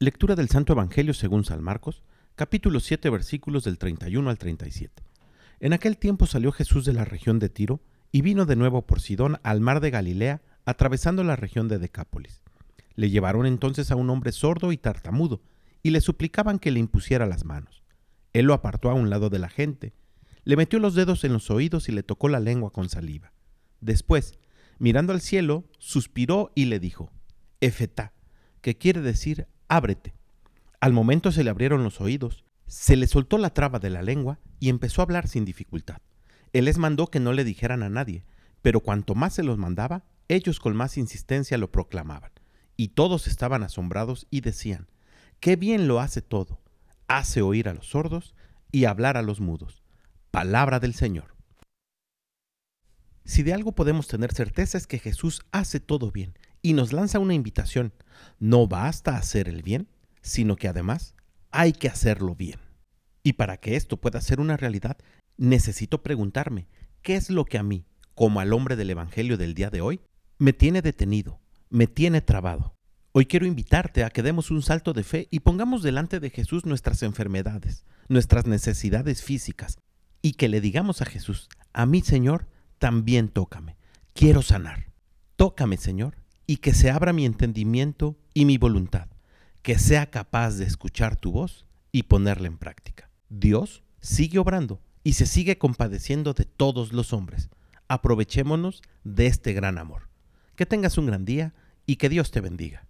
Lectura del Santo Evangelio según San Marcos, capítulo 7, versículos del 31 al 37. En aquel tiempo salió Jesús de la región de Tiro y vino de nuevo por Sidón al mar de Galilea, atravesando la región de Decápolis. Le llevaron entonces a un hombre sordo y tartamudo, y le suplicaban que le impusiera las manos. Él lo apartó a un lado de la gente, le metió los dedos en los oídos y le tocó la lengua con saliva. Después, mirando al cielo, suspiró y le dijo, Efetá, que quiere decir ábrete. Al momento se le abrieron los oídos, se le soltó la traba de la lengua y empezó a hablar sin dificultad. Él les mandó que no le dijeran a nadie, pero cuanto más se los mandaba, ellos con más insistencia lo proclamaban. Y todos estaban asombrados y decían, Qué bien lo hace todo. Hace oír a los sordos y hablar a los mudos. Palabra del Señor. Si de algo podemos tener certeza es que Jesús hace todo bien y nos lanza una invitación. No basta hacer el bien, sino que además hay que hacerlo bien. Y para que esto pueda ser una realidad, necesito preguntarme, ¿qué es lo que a mí, como al hombre del Evangelio del día de hoy, me tiene detenido, me tiene trabado? Hoy quiero invitarte a que demos un salto de fe y pongamos delante de Jesús nuestras enfermedades, nuestras necesidades físicas, y que le digamos a Jesús, a mí Señor, también tócame, quiero sanar. Tócame Señor, y que se abra mi entendimiento y mi voluntad, que sea capaz de escuchar tu voz y ponerla en práctica. Dios sigue obrando y se sigue compadeciendo de todos los hombres. Aprovechémonos de este gran amor. Que tengas un gran día y que Dios te bendiga.